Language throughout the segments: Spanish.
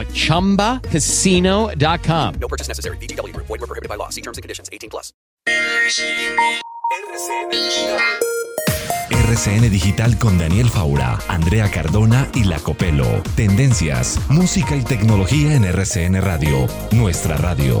at ChumbaCasino.com. No purchase necessary. VGW Group. Void were prohibited by law. See terms and conditions. 18 plus. RCN Digital con Daniel Faura, Andrea Cardona y La Copelo. Tendencias, música y tecnología en RCN Radio, nuestra radio.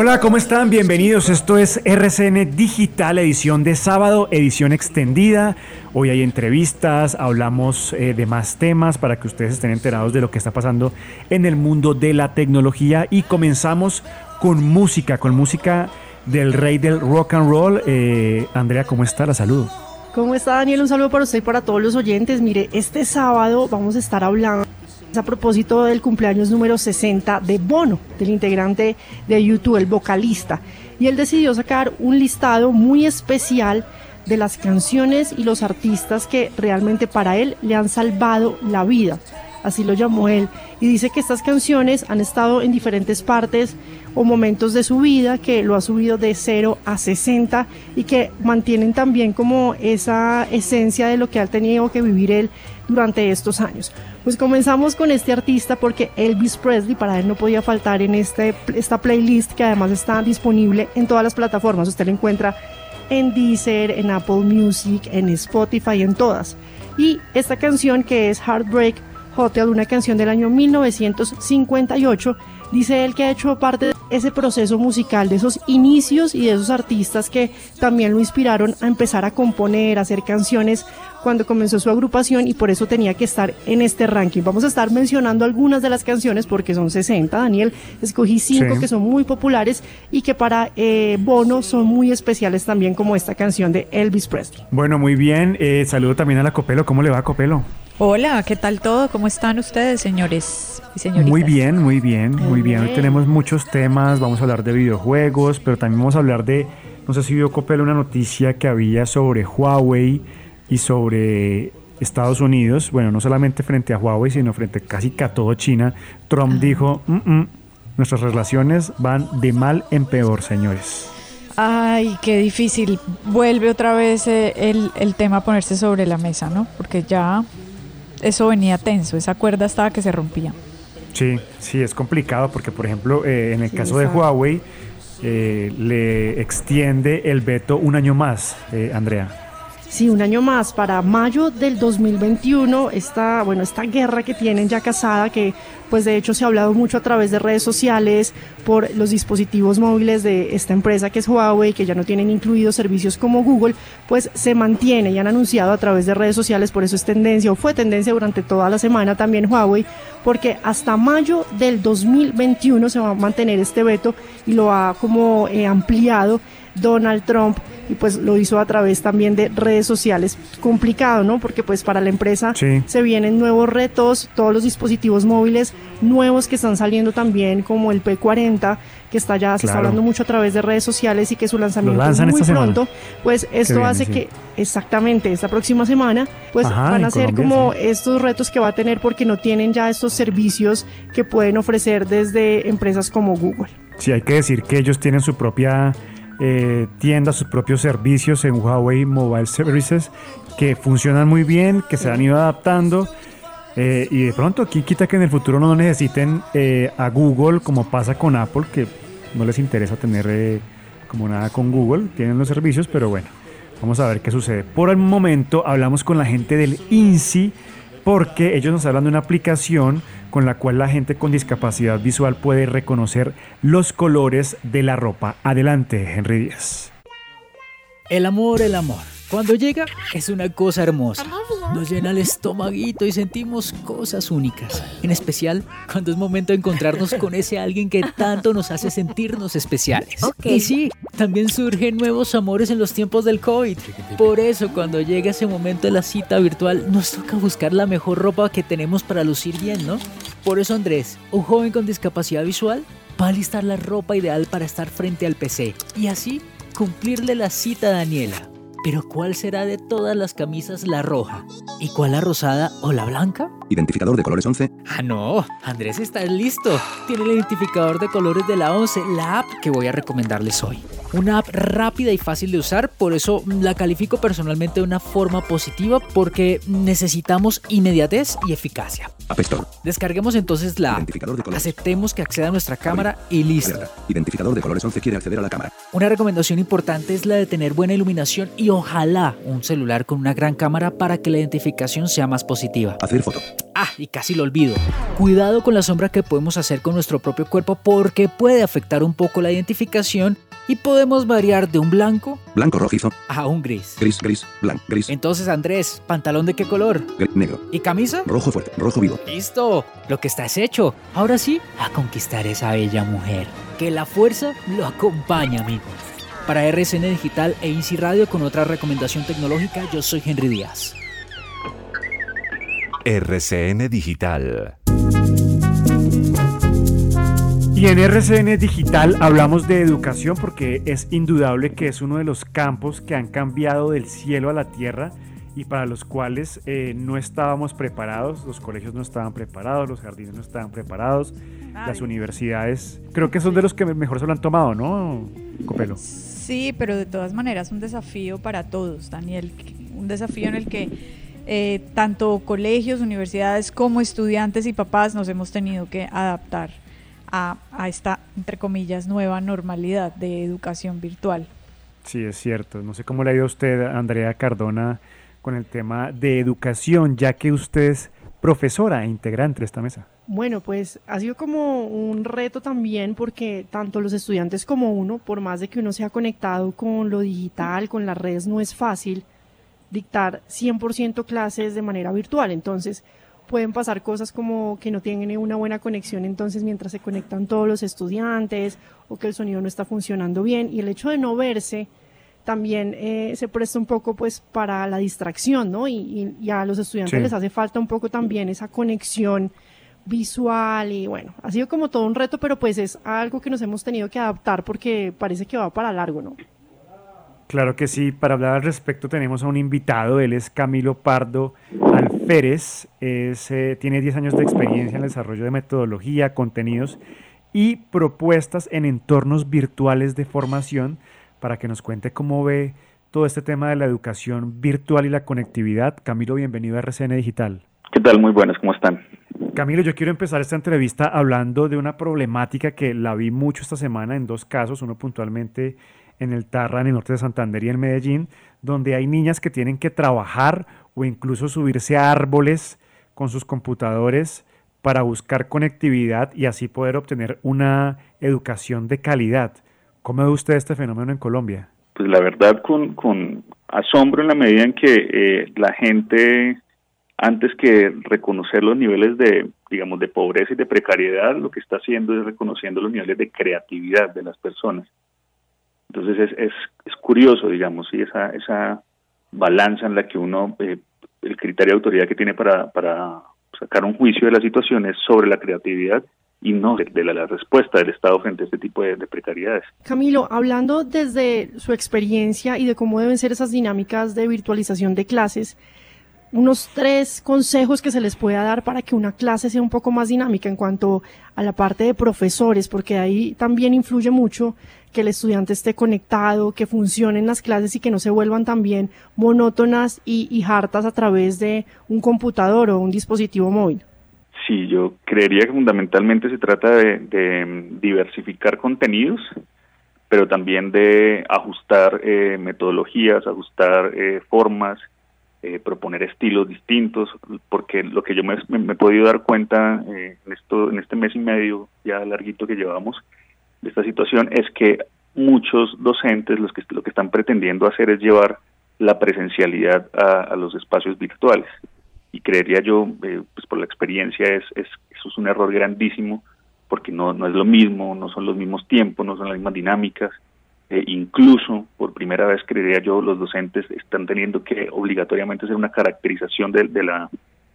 Hola, ¿cómo están? Bienvenidos. Esto es RCN Digital, edición de sábado, edición extendida. Hoy hay entrevistas, hablamos eh, de más temas para que ustedes estén enterados de lo que está pasando en el mundo de la tecnología y comenzamos con música, con música del rey del rock and roll. Eh, Andrea, ¿cómo está? La saludo. ¿Cómo está Daniel? Un saludo para usted y para todos los oyentes. Mire, este sábado vamos a estar hablando a propósito del cumpleaños número 60 de Bono, del integrante de YouTube, el vocalista. Y él decidió sacar un listado muy especial de las canciones y los artistas que realmente para él le han salvado la vida. Así lo llamó él. Y dice que estas canciones han estado en diferentes partes o momentos de su vida, que lo ha subido de 0 a 60 y que mantienen también como esa esencia de lo que ha tenido que vivir él durante estos años. Pues comenzamos con este artista porque Elvis Presley para él no podía faltar en este, esta playlist que además está disponible en todas las plataformas. Usted la encuentra en Deezer, en Apple Music, en Spotify, en todas. Y esta canción que es Heartbreak Hotel, una canción del año 1958, dice él que ha hecho parte de ese proceso musical, de esos inicios y de esos artistas que también lo inspiraron a empezar a componer, a hacer canciones cuando comenzó su agrupación y por eso tenía que estar en este ranking. Vamos a estar mencionando algunas de las canciones porque son 60, Daniel. Escogí cinco Sí. que son muy populares y que para eh, Bono son muy especiales también como esta canción de Elvis Presley. Bueno, muy bien. Eh, saludo también a la Copelo. ¿Cómo le va, Copelo? Hola, ¿qué tal todo? ¿Cómo están ustedes, señores y señoritas? Muy bien, muy bien, muy bien. Hoy bien. tenemos muchos temas, vamos a hablar de videojuegos, pero también vamos a hablar de, no sé si vio Copelo una noticia que había sobre Huawei y sobre Estados Unidos, bueno, no solamente frente a Huawei, sino frente casi que a todo China. Trump dijo, "Mm, mm, nuestras relaciones van de mal en peor, señores. Ay, qué difícil. Vuelve otra vez eh, el, el tema a ponerse sobre la mesa, ¿no? Porque ya eso venía tenso, esa cuerda estaba que se rompía. Sí, sí, es complicado porque, por ejemplo, eh, en el Sí, caso de. Huawei, eh, le extiende el veto un año más, eh, Andrea. Sí, un año más, para mayo del 2021, esta, bueno, esta guerra que tienen ya casada, que pues de hecho se ha hablado mucho a través de redes sociales por los dispositivos móviles de esta empresa que es Huawei, que ya no tienen incluidos servicios como Google, pues se mantiene y han anunciado a través de redes sociales, por eso es tendencia o fue tendencia durante toda la semana también Huawei, porque hasta mayo del 2021 se va a mantener este veto y lo ha como eh, ampliado Donald Trump y pues lo hizo a través también de redes sociales. Complicado, ¿no? Porque pues para la empresa Sí. se vienen nuevos retos, todos los dispositivos móviles nuevos que están saliendo también como el P40 que está ya se está hablando mucho a través de redes sociales y que su lanzamiento es muy semana. pronto, pues esto hace sí. que exactamente esta próxima semana pues Ajá, van a ser Colombia, como sí. estos retos que va a tener porque no tienen ya estos servicios que pueden ofrecer desde empresas como Google. Sí, hay que decir que ellos tienen su propia eh, tienda, sus propios servicios en Huawei Mobile Services que funcionan muy bien, que se han ido adaptando. eh, y de pronto, aquí quita que en el futuro no necesiten eh, a Google como pasa con Apple, que no les interesa tener eh, como nada con Google, tienen los servicios, pero bueno, vamos a ver qué sucede. Por el momento hablamos con la gente del INSI porque ellos nos hablan de una aplicación con la cual la gente con discapacidad visual puede reconocer los colores de la ropa. Adelante, Henry Díaz. El amor, el amor. Cuando llega es una cosa hermosa. Nos llena el estomaguito y sentimos cosas únicas. En especial cuando es momento de encontrarnos con ese alguien que tanto nos hace sentirnos especiales. Y sí, también surgen nuevos amores en los tiempos del COVID. Por eso cuando llega ese momento de la cita virtual nos toca buscar la mejor ropa que tenemos para lucir bien, ¿no? Por eso Andrés, un joven con discapacidad visual, va a listar la ropa ideal para estar frente al PC y así cumplirle la cita a Daniela. Pero ¿cuál será de todas las camisas la roja? ¿Y cuál la rosada o la blanca? Identificador de colores 11. Ah, no, Andrés está listo. Tiene el identificador de colores de la 11, la app que voy a recomendarles hoy. Una app rápida y fácil de usar, por eso la califico personalmente de una forma positiva porque necesitamos inmediatez y eficacia. App Store. Descarguemos entonces la app, Identificador de colores. aceptemos que acceda a nuestra cámara y listo. Alerta. Identificador de colores 11 quiere acceder a la cámara. Una recomendación importante es la de tener buena iluminación y ojalá un celular con una gran cámara para que la identificación sea más positiva. Hacer foto. Ah, y casi lo olvido. Cuidado con la sombra que podemos hacer con nuestro propio cuerpo porque puede afectar un poco la identificación y podemos variar de un blanco Blanco rojizo. a un gris. Gris, gris, blanco, gris, Entonces, Andrés, ¿pantalón de qué color? gri- negro. ¿Y camisa? Rojo fuerte, rojo vivo. Listo, lo que está es hecho. Ahora sí, a conquistar esa bella mujer. Que la fuerza lo acompañe, amigos. Para RCN Digital e Easy Radio con otra recomendación tecnológica, yo soy Henry Díaz. RCN Digital. Y en RCN Digital hablamos de educación porque es indudable que es uno de los campos que han cambiado del cielo a la tierra y para los cuales eh, no estábamos preparados, los colegios no estaban preparados, los jardines no estaban preparados, las universidades, creo que son de los que mejor se lo han tomado, ¿no, Copelo? Sí, pero de todas maneras un desafío para todos, Daniel. Un desafío en el que eh, tanto colegios, universidades como estudiantes y papás nos hemos tenido que adaptar a, a esta, entre comillas, nueva normalidad de educación virtual. Sí, es cierto. No sé cómo le ha ido a usted, Andrea Cardona, con el tema de educación, ya que usted es profesora e integrante de esta mesa. Bueno, pues ha sido como un reto también porque tanto los estudiantes como uno, por más de que uno sea conectado con lo digital, con las redes, no es fácil dictar 100% clases de manera virtual. Entonces, pueden pasar cosas como que no tienen una buena conexión entonces mientras se conectan todos los estudiantes o que el sonido no está funcionando bien y el hecho de no verse también eh, se presta un poco pues para la distracción, ¿no? Y, y- y a los estudiantes Sí. les hace falta un poco también esa conexión visual y bueno, ha sido como todo un reto, pero pues es algo que nos hemos tenido que adaptar porque parece que va para largo, ¿no? Claro que sí, para hablar al respecto tenemos a un invitado, él es Camilo Pardo Alférez, es, eh, tiene 10 años de experiencia en el desarrollo de metodología, contenidos y propuestas en entornos virtuales de formación para que nos cuente cómo ve todo este tema de la educación virtual y la conectividad. Camilo, bienvenido a RCN Digital. ¿Qué tal? Muy buenas, ¿cómo están? Camilo, yo quiero empezar esta entrevista hablando de una problemática que la vi mucho esta semana en dos casos, uno puntualmente en el Tarra, en el norte de Santander y en Medellín, donde hay niñas que tienen que trabajar o incluso subirse a árboles con sus computadores para buscar conectividad y así poder obtener una educación de calidad. ¿Cómo ve usted este fenómeno en Colombia? Pues la verdad con, asombro en la medida en que eh, la gente, antes que reconocer los niveles de, digamos, de pobreza y de precariedad, lo que está haciendo es reconociendo los niveles de creatividad de las personas. Entonces es, es, es curioso, digamos, y esa, esa balanza en la que uno, eh, el criterio de autoridad que tiene para, para sacar un juicio de la situación es sobre la creatividad y no de, la, respuesta del Estado frente a este tipo de, precariedades. Camilo, hablando desde su experiencia y de cómo deben ser esas dinámicas de virtualización de clases, unos tres consejos que se les pueda dar para que una clase sea un poco más dinámica en cuanto a la parte de profesores, porque ahí también influye mucho que el estudiante esté conectado, que funcionen las clases y que no se vuelvan también monótonas y, y hartas a través de un computador o un dispositivo móvil. Sí, yo creería que fundamentalmente se trata de, diversificar contenidos, pero también de ajustar eh, metodologías, ajustar eh, formas, eh, proponer estilos distintos, porque lo que yo me, he podido dar cuenta eh, en, esto, en este mes y medio ya larguito que llevamos de esta situación es que muchos docentes los que, lo que están pretendiendo hacer es llevar la presencialidad a, a los espacios virtuales y creería yo, eh, pues por la experiencia, es, es, eso es un error grandísimo, porque no, no es lo mismo, no son los mismos tiempos, no son las mismas dinámicas. Eh, incluso, por primera vez, creería yo, los docentes están teniendo que obligatoriamente hacer una caracterización de, de la,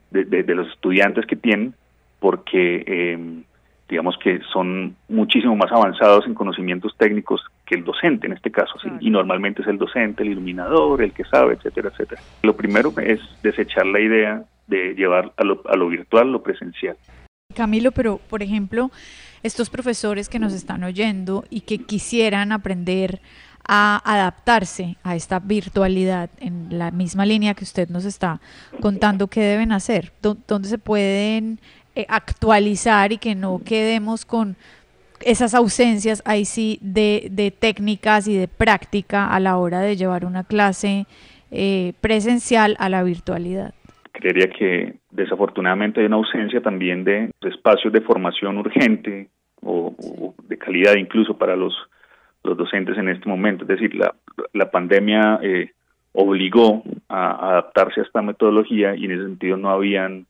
de, de, de, los estudiantes que tienen, porque eh, digamos que son muchísimo más avanzados en conocimientos técnicos que el docente en este caso, ¿sí? y normalmente es el docente, el iluminador, el que sabe, etcétera, etcétera. Lo primero es desechar la idea de llevar a lo, a lo virtual lo presencial. Camilo, pero por ejemplo, estos profesores que nos están oyendo y que quisieran aprender a adaptarse a esta virtualidad en la misma línea que usted nos está contando qué deben hacer, dónde se pueden eh, actualizar y que no quedemos con esas ausencias ahí sí de, técnicas y de práctica a la hora de llevar una clase eh, presencial a la virtualidad. Creería que desafortunadamente hay una ausencia también de, espacios de formación urgente o, o, de calidad incluso para los, los docentes en este momento. Es decir, la, la pandemia eh, obligó a, a adaptarse a esta metodología y en ese sentido no habían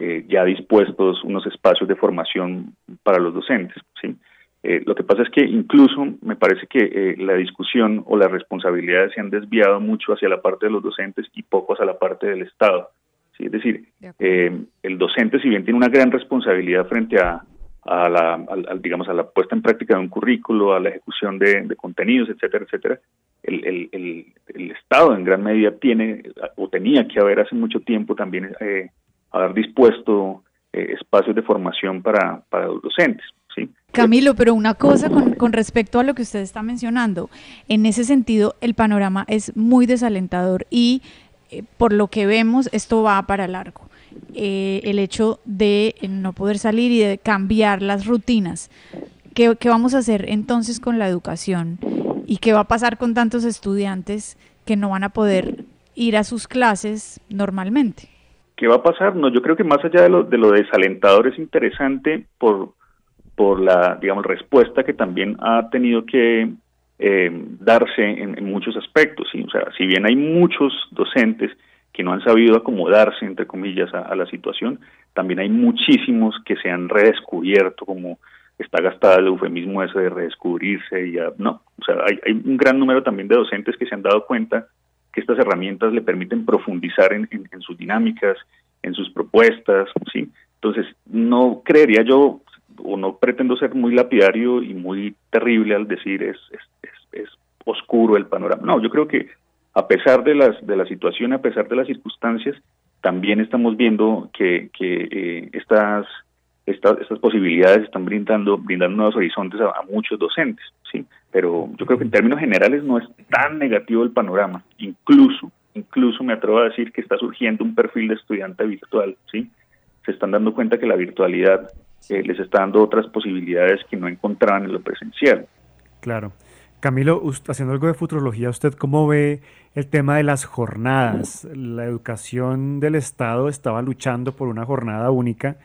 eh, ya dispuestos unos espacios de formación para los docentes. ¿sí? Eh, lo que pasa es que incluso me parece que eh, la discusión o las responsabilidades se han desviado mucho hacia la parte de los docentes y poco hacia la parte del Estado. ¿Sí? Es decir, eh, el docente, si bien tiene una gran responsabilidad frente a, a la, a, digamos, a la puesta en práctica de un currículo, a la ejecución de, de contenidos, etcétera, etcétera, el, el, el, el, Estado en gran medida tiene o tenía que haber hace mucho tiempo también eh, haber dispuesto eh, espacios de formación para, para los docentes. ¿sí? Camilo, pero una cosa con, con, respecto a lo que usted está mencionando, en ese sentido el panorama es muy desalentador y eh, por lo que vemos esto va para largo. Eh, el hecho de no poder salir y de cambiar las rutinas. ¿Qué, ¿Qué vamos a hacer entonces con la educación? ¿Y qué va a pasar con tantos estudiantes que no van a poder ir a sus clases normalmente? ¿Qué va a pasar? No, yo creo que más allá de lo, de lo desalentador es interesante por, por la, digamos, respuesta que también ha tenido que eh, darse en, en, muchos aspectos. ¿sí? O sea, si bien hay muchos docentes que no han sabido acomodarse, entre comillas, a, la situación, también hay muchísimos que se han redescubierto, como está gastada el eufemismo ese de redescubrirse, y ya, no, o sea, hay, hay un gran número también de docentes que se han dado cuenta que estas herramientas le permiten profundizar en, sus dinámicas, en sus propuestas, ¿sí? Entonces, no creería yo, o no pretendo ser muy lapidario y muy terrible al decir es, es, es, oscuro el panorama. No, yo creo que a pesar de, las, de la situación, a pesar de las circunstancias, también estamos viendo que, eh, estas, estas, posibilidades están brindando, brindando nuevos horizontes a, a muchos docentes, ¿sí? pero yo creo que en términos generales no es tan negativo el panorama. Incluso, incluso me atrevo a decir que está surgiendo un perfil de estudiante virtual, ¿sí? Se están dando cuenta que la virtualidad eh, les está dando otras posibilidades que no encontraban en lo presencial. Claro. Camilo, usted, haciendo algo de futurología, ¿usted cómo ve el tema de las jornadas? La educación del Estado estaba luchando por una jornada única,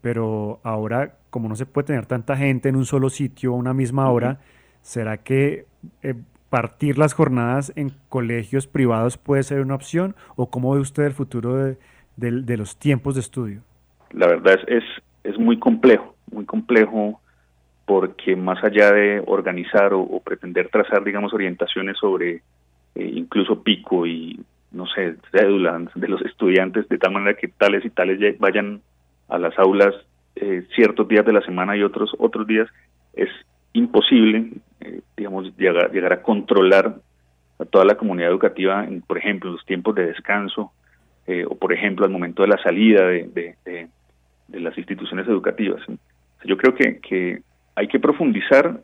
pero ahora, como no se puede tener tanta gente en un solo sitio a una misma hora, ¿Será que eh, partir las jornadas en colegios privados puede ser una opción? ¿O cómo ve usted el futuro de, de, de los tiempos de estudio? La verdad es, es, es, muy complejo, muy complejo porque más allá de organizar o, pretender trazar, digamos, orientaciones sobre eh, incluso pico y, no sé, cédula de los estudiantes, de tal manera que tales y tales vayan a las aulas eh, ciertos días de la semana y otros otros días, es imposible, eh, digamos, llegar, llegar a controlar a toda la comunidad educativa, en, por ejemplo, en los tiempos de descanso, o por ejemplo al momento de la salida de, de- de- de las instituciones educativas. Yo creo que, que hay que profundizar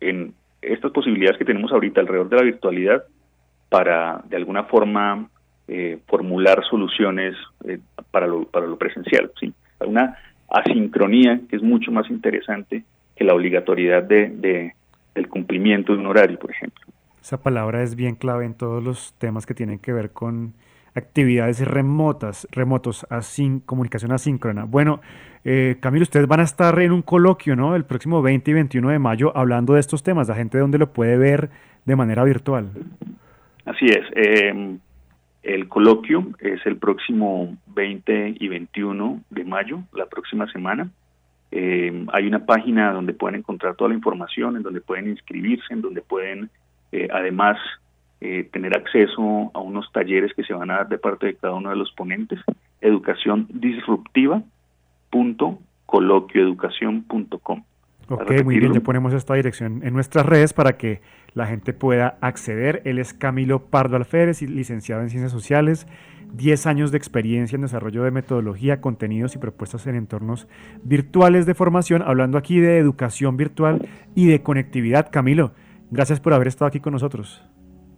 en estas posibilidades que tenemos ahorita alrededor de la virtualidad para de alguna forma eh, formular soluciones eh, para, lo, para lo presencial. ¿sí? Una asincronía que es mucho más interesante que la obligatoriedad de, de- del cumplimiento de un horario, por ejemplo. Esa palabra es bien clave en todos los temas que tienen que ver con actividades remotas, remotos, asín- comunicación asíncrona. Bueno, eh, Camilo, ustedes van a estar en un coloquio, ¿no? El próximo 20 y 21 de mayo hablando de estos temas. La gente dónde lo puede ver de manera virtual. Así es. eh, el coloquio es el próximo 20 y 21 de mayo, la próxima semana. Eh, hay una página donde pueden encontrar toda la información, en donde pueden inscribirse, en donde pueden eh, además eh, tener acceso a unos talleres que se van a dar de parte de cada uno de los ponentes. Educación disruptiva punto coloquioeducación.com. Ok, muy bien, ya ponemos esta dirección en nuestras redes para que la gente pueda acceder. Él es Camilo Pardo Alférez, licenciado en Ciencias Sociales, 10 años de experiencia en desarrollo de metodología, contenidos y propuestas en entornos virtuales de formación, hablando aquí de educación virtual y de conectividad. Camilo, gracias por haber estado aquí con nosotros.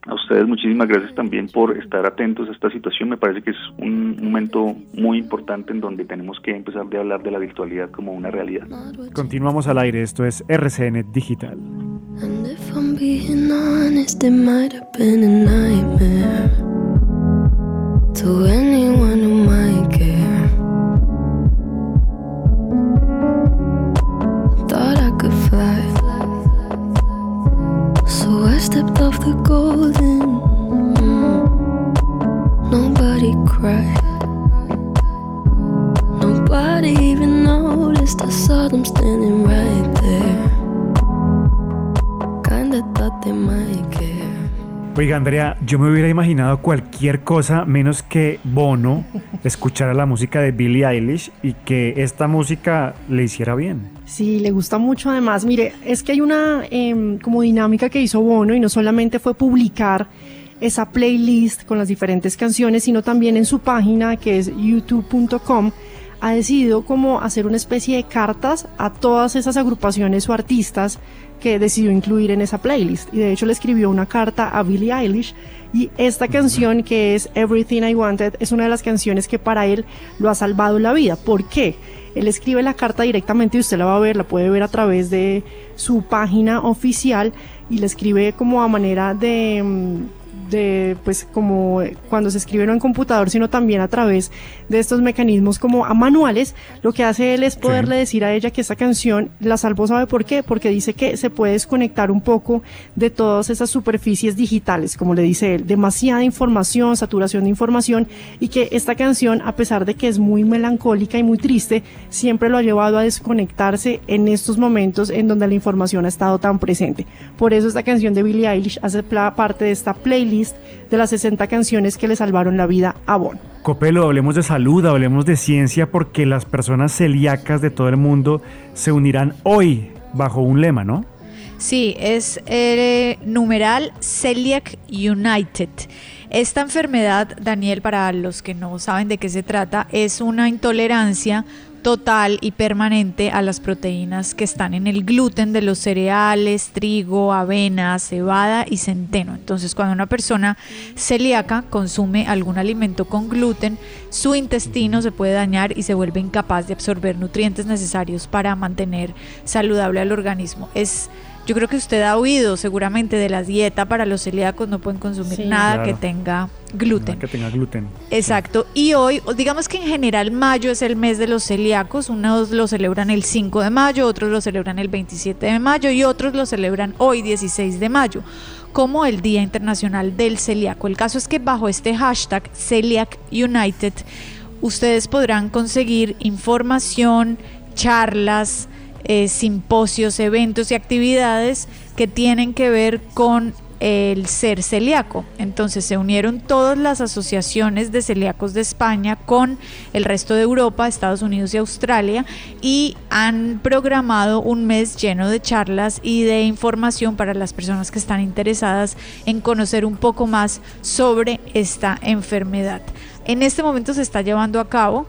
A ustedes muchísimas gracias también por estar atentos a esta situación. Me parece que es un momento muy importante en donde tenemos que empezar de hablar de la virtualidad como una realidad. Continuamos al aire, esto es RCN Digital. Oiga, Andrea, yo me hubiera imaginado cualquier cosa menos que Bono escuchara la música de Billie Eilish y que esta música le hiciera bien. Sí, le gusta mucho además. Mire, es que hay una em, como dinámica que hizo Bono y no solamente fue publicar esa playlist con las diferentes canciones, sino también en su página que es youtube.com ha decidido como hacer una especie de cartas a todas esas agrupaciones o artistas que decidió incluir en esa playlist. Y de hecho le escribió una carta a Billie Eilish y esta canción que es Everything I Wanted es una de las canciones que para él lo ha salvado la vida. ¿Por qué? Él escribe la carta directamente y usted la va a ver, la puede ver a través de su página oficial y la escribe como a manera de, mm, de pues como cuando se escribe no en computador, sino también a través de estos mecanismos como a manuales, lo que hace él es poderle decir a ella que esta canción la salvó, ¿sabe por qué? Porque dice que se puede desconectar un poco de todas esas superficies digitales, como le dice él, demasiada información, saturación de información, y que esta canción, a pesar de que es muy melancólica y muy triste, siempre lo ha llevado a desconectarse en estos momentos en donde la información ha estado tan presente. Por eso esta canción de Billie Eilish hace parte de esta playlist de las 60 canciones que le salvaron la vida a Bono. Copelo, hablemos de salud, hablemos de ciencia, porque las personas celíacas de todo el mundo se unirán hoy bajo un lema, ¿no? Sí, es eh, numeral Celiac United. Esta enfermedad, Daniel, para los que no saben de qué se trata, es una intolerancia total y permanente a las proteínas que están en el gluten de los cereales, trigo, avena, cebada y centeno. Entonces, cuando una persona celíaca consume algún alimento con gluten, su intestino se puede dañar y se vuelve incapaz de absorber nutrientes necesarios para mantener saludable al organismo. Es yo creo que usted ha oído seguramente de la dieta para los celíacos, no pueden consumir Sí. nada Claro. que tenga gluten. Que tenga gluten. Exacto. Y hoy, digamos que en general mayo es el mes de los celíacos. Unos lo celebran el 5 de mayo, otros lo celebran el 27 de mayo y otros lo celebran hoy 16 de mayo como el Día Internacional del Celíaco. El caso es que bajo este hashtag Celiac United ustedes podrán conseguir información, charlas, eh, simposios, eventos y actividades que tienen que ver con el ser celíaco. Entonces se unieron todas las asociaciones de celíacos de España con el resto de Europa, Estados Unidos y Australia y han programado un mes lleno de charlas y de información para las personas que están interesadas en conocer un poco más sobre esta enfermedad. En este momento se está llevando a cabo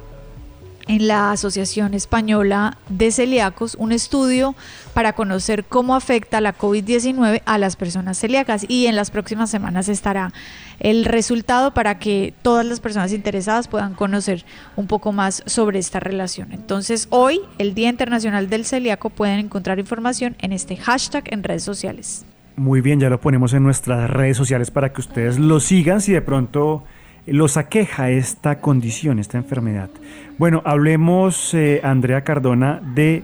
en la Asociación Española de Celíacos un estudio para conocer cómo afecta la COVID-19 a las personas celíacas y en las próximas semanas estará el resultado para que todas las personas interesadas puedan conocer un poco más sobre esta relación. Entonces hoy, el Día Internacional del Celíaco, pueden encontrar información en este hashtag en redes sociales. Muy bien, ya lo ponemos en nuestras redes sociales para que ustedes lo sigan si de pronto los aqueja esta condición, esta enfermedad. Bueno, hablemos, eh, Andrea Cardona, de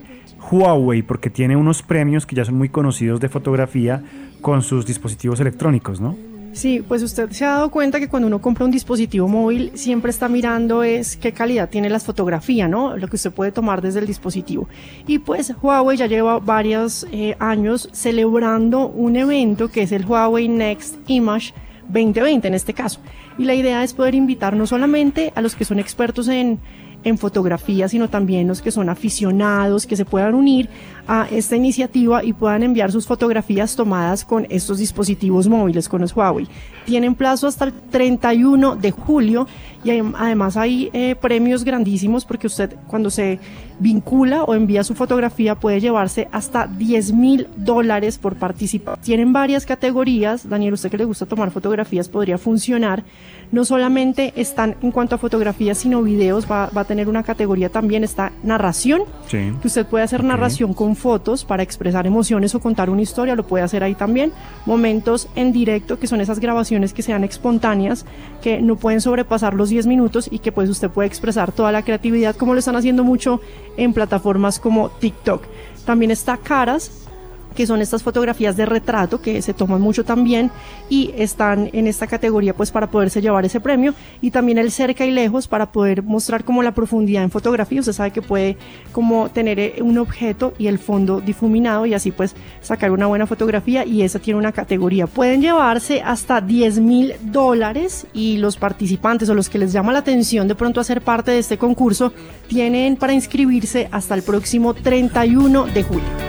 Huawei, porque tiene unos premios que ya son muy conocidos de fotografía con sus dispositivos electrónicos, ¿no? Sí, pues usted se ha dado cuenta que cuando uno compra un dispositivo móvil siempre está mirando es qué calidad tiene la fotografía, ¿no? Lo que usted puede tomar desde el dispositivo. Y pues Huawei ya lleva varios eh, años celebrando un evento que es el Huawei Next Image 2020 en este caso. Y la idea es poder invitar no solamente a los que son expertos en, en fotografía, sino también los que son aficionados, que se puedan unir a esta iniciativa y puedan enviar sus fotografías tomadas con estos dispositivos móviles, con los Huawei. Tienen plazo hasta el 31 de julio y además hay eh, premios grandísimos porque usted cuando se vincula o envía su fotografía puede llevarse hasta 10 mil dólares por participar. Tienen varias categorías, Daniel, usted que le gusta tomar fotografías podría funcionar. No solamente están en cuanto a fotografías, sino videos, va, va a tener una categoría también, está narración, Sí. que usted puede hacer narración con fotos para expresar emociones o contar una historia, lo puede hacer ahí también. Momentos en directo, que son esas grabaciones que sean espontáneas, que no pueden sobrepasar los 10 minutos y que pues usted puede expresar toda la creatividad como lo están haciendo mucho en plataformas como TikTok. También está caras, que son estas fotografías de retrato que se toman mucho también y están en esta categoría pues para poderse llevar ese premio y también el cerca y lejos para poder mostrar como la profundidad en fotografía. Usted sabe que puede como tener eh, un objeto y el fondo difuminado y así pues sacar una buena fotografía y esa tiene una categoría. Pueden llevarse hasta 10 mil dólares y los participantes o los que les llama la atención de pronto hacer parte de este concurso tienen para inscribirse hasta el próximo 31 de julio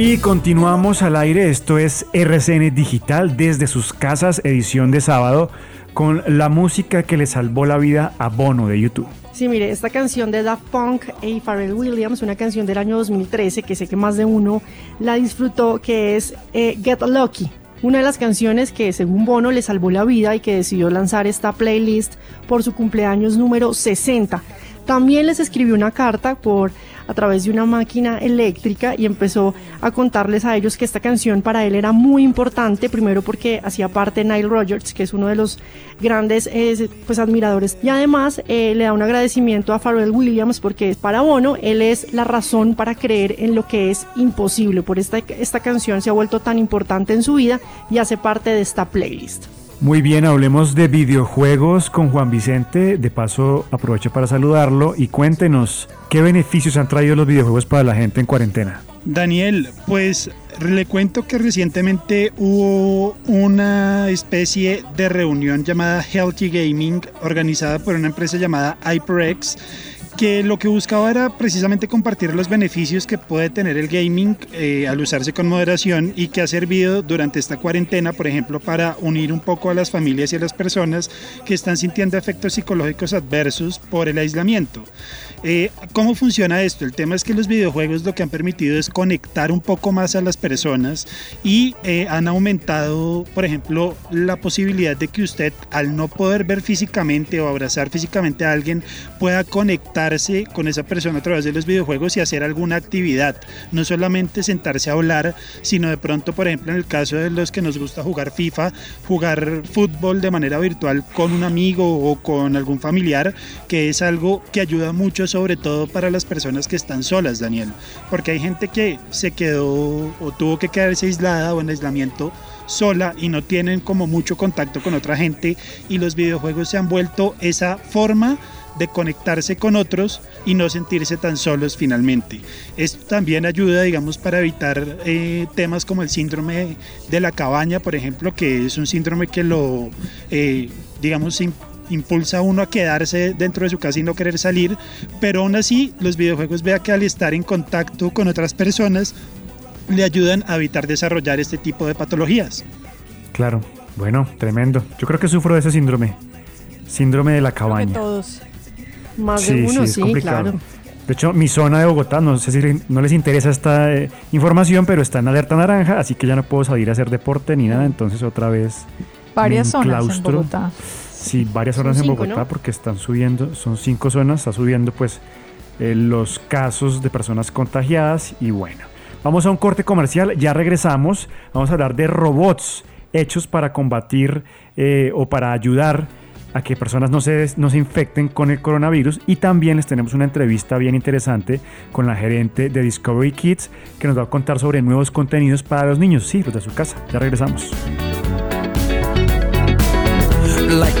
Y continuamos al aire, esto es RCN Digital desde sus casas, edición de sábado, con la música que le salvó la vida a Bono de YouTube. Sí, mire, esta canción de Daft Punk y Pharrell Williams, una canción del año 2013 que sé que más de uno la disfrutó, que es eh, Get Lucky. Una de las canciones que según Bono le salvó la vida y que decidió lanzar esta playlist por su cumpleaños número 60. También les escribió una carta por a través de una máquina eléctrica y empezó a contarles a ellos que esta canción para él era muy importante, primero porque hacía parte de Nile Rodgers, que es uno de los grandes eh, pues admiradores, y además eh, le da un agradecimiento a Pharrell Williams porque para Bono él es la razón para creer en lo que es imposible, por esta, esta canción se ha vuelto tan importante en su vida y hace parte de esta playlist. Muy bien, hablemos de videojuegos con Juan Vicente. De paso, aprovecho para saludarlo y cuéntenos qué beneficios han traído los videojuegos para la gente en cuarentena. Daniel, pues le cuento que recientemente hubo una especie de reunión llamada Healthy Gaming organizada por una empresa llamada HyperX que lo que buscaba era precisamente compartir los beneficios que puede tener el gaming eh, al usarse con moderación y que ha servido durante esta cuarentena, por ejemplo, para unir un poco a las familias y a las personas que están sintiendo efectos psicológicos adversos por el aislamiento. Eh, ¿Cómo funciona esto? El tema es que los videojuegos lo que han permitido es conectar un poco más a las personas y eh, han aumentado, por ejemplo, la posibilidad de que usted, al no poder ver físicamente o abrazar físicamente a alguien, pueda conectar conectarse con esa persona a través de los videojuegos y hacer alguna actividad. No solamente sentarse a hablar, sino de pronto, por ejemplo, en el caso de los que nos gusta jugar FIFA, jugar fútbol de manera virtual con un amigo o con algún familiar, que es algo que ayuda mucho, sobre todo para las personas que están solas, Daniel. Porque hay gente que se quedó o tuvo que quedarse aislada o en aislamiento sola y no tienen como mucho contacto con otra gente y los videojuegos se han vuelto esa forma de conectarse con otros y no sentirse tan solos finalmente. Esto también ayuda, digamos, para evitar eh, temas como el síndrome de la cabaña, por ejemplo, que es un síndrome que lo, eh, digamos, impulsa a uno a quedarse dentro de su casa y no querer salir, pero aún así los videojuegos vea que al estar en contacto con otras personas le ayudan a evitar desarrollar este tipo de patologías. Claro, bueno, tremendo. Yo creo que sufro de ese síndrome. Síndrome de la cabaña. todos. Más de uno, es sí, complicado. claro. De hecho, mi zona de Bogotá, no sé si no les interesa esta eh, información, pero está en alerta naranja, así que ya no puedo salir a hacer deporte ni nada, entonces otra vez Varias zonas en. Bogotá. Sí, varias zonas en Bogotá ¿no? porque están subiendo, son cinco zonas, está subiendo pues eh, los casos de personas contagiadas y bueno. Vamos a un corte comercial, ya regresamos, vamos a hablar de robots hechos para combatir eh, o para ayudar a que personas no se, no se infecten con el coronavirus y también les tenemos una entrevista bien interesante con la gerente de Discovery Kids que nos va a contar sobre nuevos contenidos para los niños, sí, los de su casa. Ya regresamos.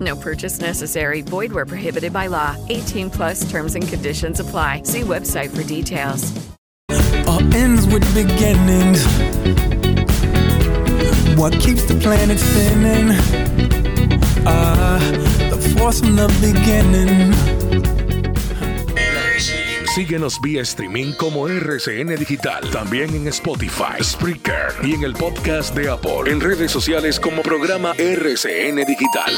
No purchase necessary. Void where prohibited by law. 18 plus terms and conditions apply. See website for details. All ends with beginnings. What keeps the planet spinning? Ah, the force from the beginning. Síguenos vía streaming como RCN Digital, también en Spotify, Spreaker y en el podcast de Apple, en redes sociales como programa RCN Digital.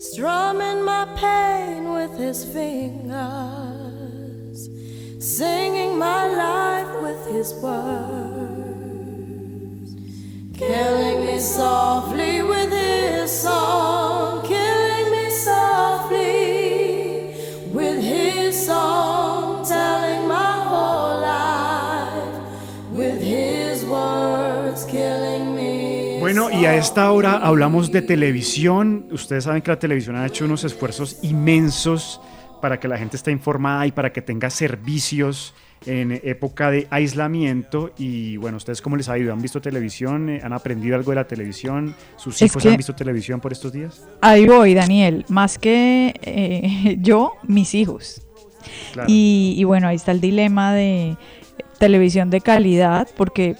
Strumming my pain with his fingers, singing my life with his words, killing me softly with his song, Bueno, y a esta hora hablamos de televisión. Ustedes saben que la televisión ha hecho unos esfuerzos inmensos para que la gente esté informada y para que tenga servicios en época de aislamiento. Y bueno, ¿ustedes cómo les ha ido? ¿Han visto televisión? Eh, ¿Han aprendido algo de la televisión? ¿Sus hijos han visto televisión por estos días? Ahí voy, Daniel. Más que eh, yo, mis hijos. Claro. Y, y bueno, ahí está el dilema de televisión de calidad, porque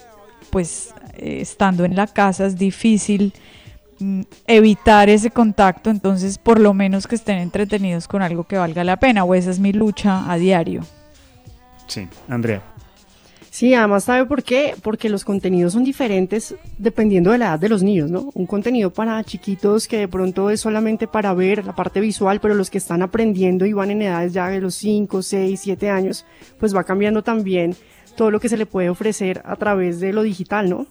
pues eh, estando en la casa es difícil mm, evitar ese contacto, entonces por lo menos que estén entretenidos con algo que valga la pena, o esa es mi lucha a diario. Sí, Andrea. Sí, además, ¿sabe por qué? Porque los contenidos son diferentes dependiendo de la edad de los niños, ¿no? Un contenido para chiquitos que de pronto es solamente para ver la parte visual, pero los que están aprendiendo y van en edades ya de los 5, 6, 7 años, pues va cambiando también todo lo que se le puede ofrecer a través de lo digital, ¿no?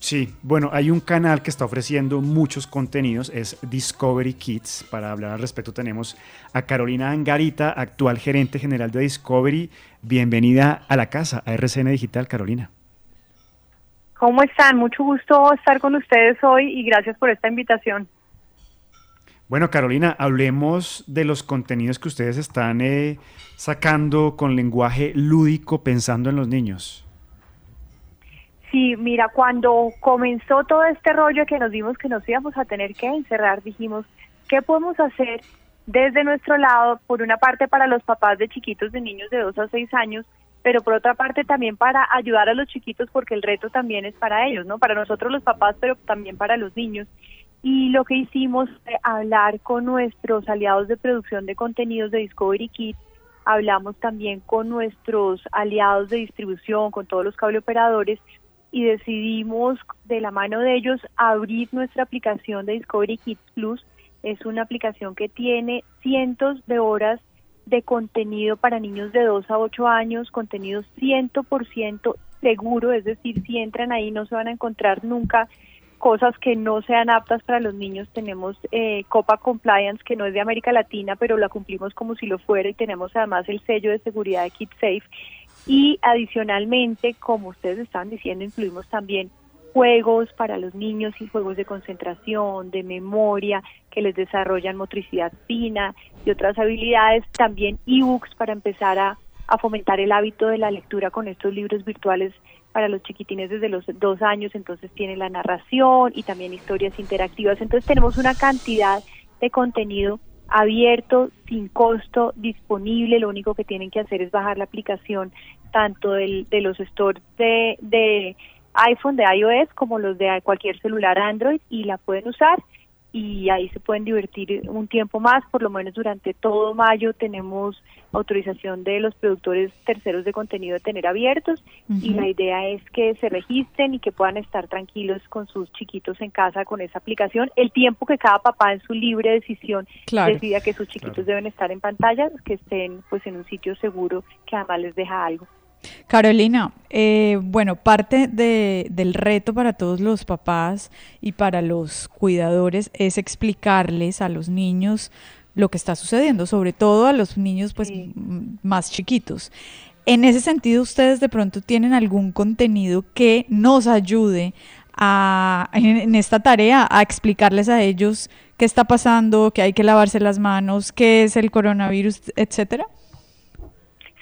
Sí, bueno, hay un canal que está ofreciendo muchos contenidos, es Discovery Kids. Para hablar al respecto tenemos a Carolina Angarita, actual gerente general de Discovery. Bienvenida a la casa, a RCN Digital, Carolina. ¿Cómo están? Mucho gusto estar con ustedes hoy y gracias por esta invitación. Bueno, Carolina, hablemos de los contenidos que ustedes están eh, sacando con lenguaje lúdico pensando en los niños. Sí, mira, cuando comenzó todo este rollo que nos dimos que nos íbamos a tener que encerrar, dijimos, ¿qué podemos hacer desde nuestro lado? Por una parte para los papás de chiquitos de niños de 2 a 6 años, pero por otra parte también para ayudar a los chiquitos porque el reto también es para ellos, ¿no? Para nosotros los papás, pero también para los niños. Y lo que hicimos fue hablar con nuestros aliados de producción de contenidos de Discovery Kids, hablamos también con nuestros aliados de distribución, con todos los cableoperadores y decidimos de la mano de ellos abrir nuestra aplicación de Discovery Kids Plus. Es una aplicación que tiene cientos de horas de contenido para niños de 2 a 8 años, contenido 100% seguro, es decir, si entran ahí no se van a encontrar nunca cosas que no sean aptas para los niños. Tenemos eh, Copa Compliance, que no es de América Latina, pero la cumplimos como si lo fuera y tenemos además el sello de seguridad de KidSafe. Y adicionalmente, como ustedes estaban diciendo, incluimos también juegos para los niños y juegos de concentración, de memoria, que les desarrollan motricidad fina y otras habilidades. También ebooks para empezar a, a fomentar el hábito de la lectura con estos libros virtuales para los chiquitines desde los dos años, entonces tiene la narración y también historias interactivas. Entonces tenemos una cantidad de contenido abierto, sin costo, disponible. Lo único que tienen que hacer es bajar la aplicación tanto del, de los stores de, de iPhone, de iOS, como los de cualquier celular Android y la pueden usar y ahí se pueden divertir un tiempo más, por lo menos durante todo mayo tenemos autorización de los productores terceros de contenido de tener abiertos y la idea es que se registren y que puedan estar tranquilos con sus chiquitos en casa con esa aplicación, el tiempo que cada papá en su libre decisión Claro. decida que sus chiquitos deben estar en pantalla, que estén pues en un sitio seguro que además les deja algo. Carolina, eh, bueno, parte de- del reto para todos los papás y para los cuidadores es explicarles a los niños lo que está sucediendo, sobre todo a los niños pues más chiquitos. En ese sentido, ustedes de pronto tienen algún contenido que nos ayude a, en, en esta tarea a explicarles a ellos qué está pasando, que hay que lavarse las manos, qué es el coronavirus, etcétera.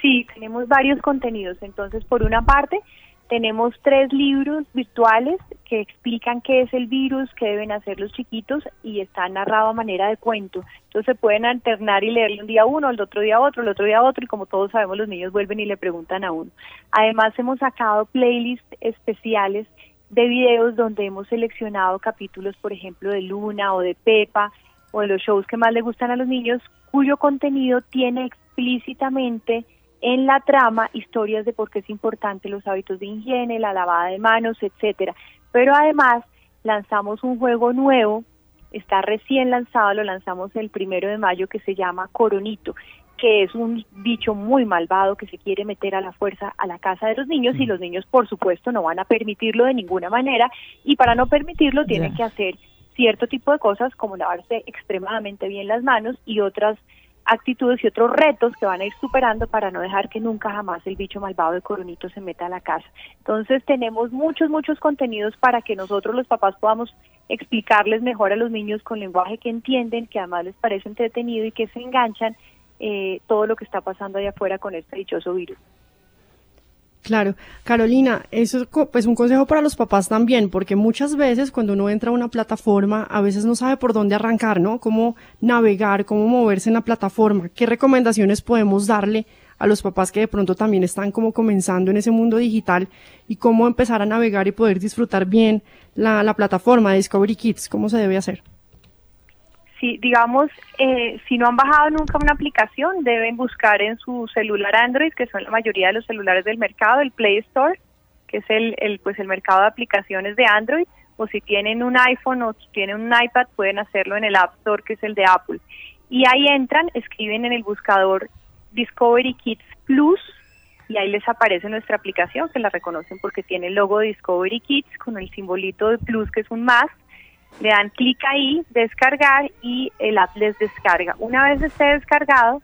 Sí, tenemos varios contenidos. Entonces, por una parte, tenemos tres libros virtuales que explican qué es el virus, qué deben hacer los chiquitos y está narrado a manera de cuento. Entonces se pueden alternar y leerle un día uno, el otro día otro, el otro día otro y como todos sabemos los niños vuelven y le preguntan a uno. Además hemos sacado playlists especiales de videos donde hemos seleccionado capítulos, por ejemplo, de Luna o de Pepa o de los shows que más le gustan a los niños, cuyo contenido tiene explícitamente en la trama historias de por qué es importante los hábitos de higiene, la lavada de manos, etcétera. Pero además lanzamos un juego nuevo, está recién lanzado, lo lanzamos el primero de mayo que se llama Coronito, que es un bicho muy malvado que se quiere meter a la fuerza a la casa de los niños y los niños por supuesto no van a permitirlo de ninguna manera. Y para no permitirlo tienen que hacer cierto tipo de cosas como lavarse extremadamente bien las manos y otras actitudes y otros retos que van a ir superando para no dejar que nunca jamás el bicho malvado de Coronito se meta a la casa. Entonces tenemos muchos, muchos contenidos para que nosotros los papás podamos explicarles mejor a los niños con lenguaje que entienden, que además les parece entretenido y que se enganchan eh, todo lo que está pasando allá afuera con este dichoso virus. Claro, Carolina, eso es pues un consejo para los papás también, porque muchas veces cuando uno entra a una plataforma, a veces no sabe por dónde arrancar, ¿no? Cómo navegar, cómo moverse en la plataforma. ¿Qué recomendaciones podemos darle a los papás que de pronto también están como comenzando en ese mundo digital y cómo empezar a navegar y poder disfrutar bien la, la plataforma de Discovery Kids? ¿Cómo se debe hacer? Si, digamos, eh, si no han bajado nunca una aplicación, deben buscar en su celular Android, que son la mayoría de los celulares del mercado, el Play Store, que es el, el, pues el mercado de aplicaciones de Android, o si tienen un iPhone o si tienen un iPad, pueden hacerlo en el App Store, que es el de Apple. Y ahí entran, escriben en el buscador Discovery Kids Plus, y ahí les aparece nuestra aplicación, que la reconocen porque tiene el logo de Discovery Kids con el simbolito de Plus, que es un más, le dan clic ahí, descargar y el app les descarga. Una vez esté descargado,